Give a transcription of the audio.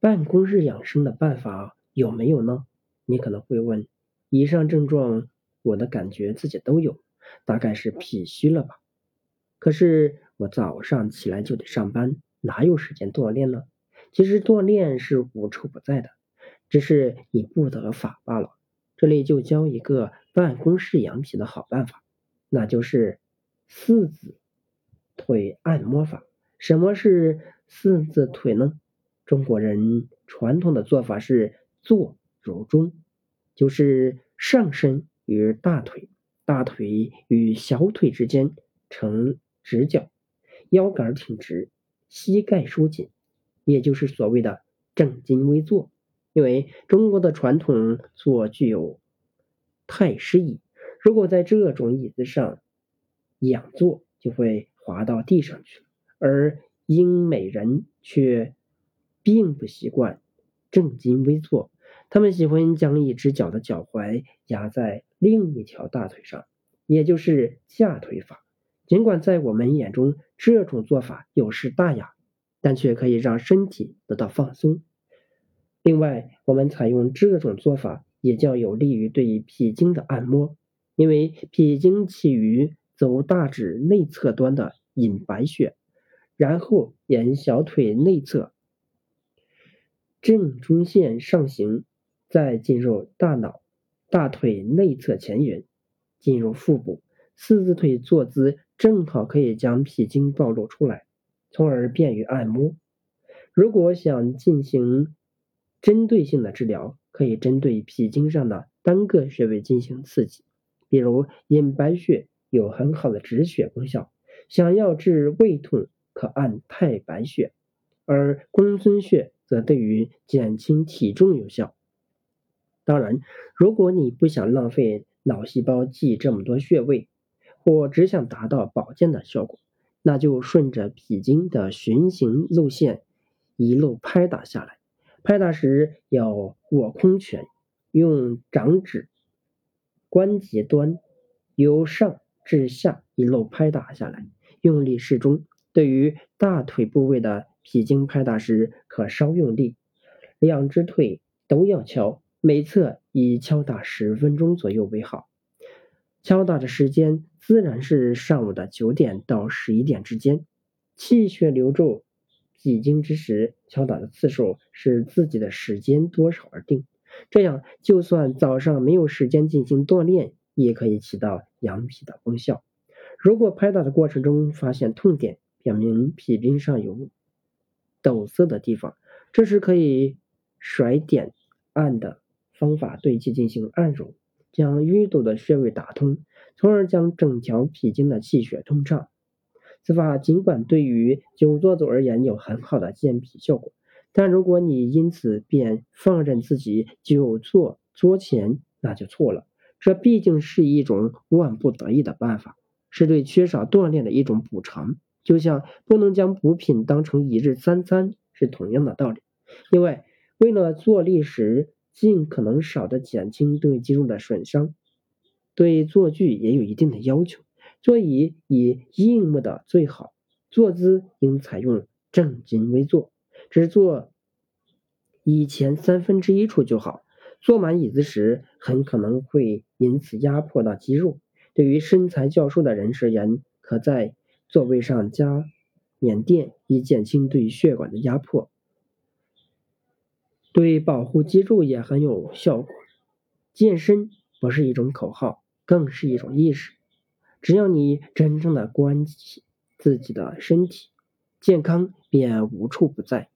办公室养生的办法有没有呢？你可能会问，以上症状我的感觉自己都有，大概是脾虚了吧？可是我早上起来就得上班，哪有时间锻炼呢？其实锻炼是无处不在的，只是你不得法罢了。这里就教一个办公室养脾的好办法，那就是四字腿按摩法。什么是四字腿呢？中国人传统的做法是坐如钟，就是上身与大腿，大腿与小腿之间呈直角，腰杆挺直，膝盖收紧，也就是所谓的正襟危坐。因为中国的传统坐具有太师椅，如果在这种椅子上仰坐，就会滑到地上去。而英美人却并不习惯正襟危坐，他们喜欢将一只脚的脚踝压在另一条大腿上，也就是架腿法。尽管在我们眼中这种做法有失大雅，但却可以让身体得到放松。另外，我们采用这种做法也较有利于对脾经的按摩，因为脾经起于走大指内侧端的隐白穴，然后沿小腿内侧正中线上行，再进入大脑、大腿内侧前缘，进入腹部。四字腿坐姿。正好可以将脾经暴露出来，从而便于按摩。如果想进行针对性的治疗，可以针对脾经上的单个穴位进行刺激，比如隐白穴有很好的止血功效。想要治胃痛，可按太白穴，而公孙穴则对于减轻体重有效。当然，如果你不想浪费脑细胞记这么多穴位，或只想达到保健的效果，那就顺着脾经的循行路线一路拍打下来。拍打时要握空拳，用掌指关节端由上至下一路拍打下来，用力适中。对于大腿部位的脾经拍打时，可稍用力，两只腿都要敲，每侧以敲打十分钟左右为好。敲打的时间自然是上午的九点到十一点之间。气血流注脾经之时，敲打的次数是自己的时间多少而定。这样，就算早上没有时间进行锻炼，也可以起到养脾的功效。如果拍打的过程中发现痛点，表明脾经上有堵塞的地方，这时可以甩点按的方法对其进行按揉。将淤堵的穴位打通，从而将整条脾经的气血通畅。此法尽管对于久坐族而言有很好的健脾效果，但如果你因此便放任自己久坐桌前，那就错了。这毕竟是一种万不得已的办法，是对缺少锻炼的一种补偿，就像不能将补品当成一日三餐是同样的道理。另外，为了坐立时，尽可能少的减轻对肌肉的损伤，对坐具也有一定的要求。座椅以硬木的最好，坐姿应采用正襟危坐，只坐椅前三分之一处就好。坐满椅子时，很可能会因此压迫到肌肉。对于身材较瘦的人而言，可在座位上加棉垫，以减轻对血管的压迫。对保护脊柱也很有效果。健身不是一种口号，更是一种意识。只要你真正的关心自己的身体健康，便无处不在。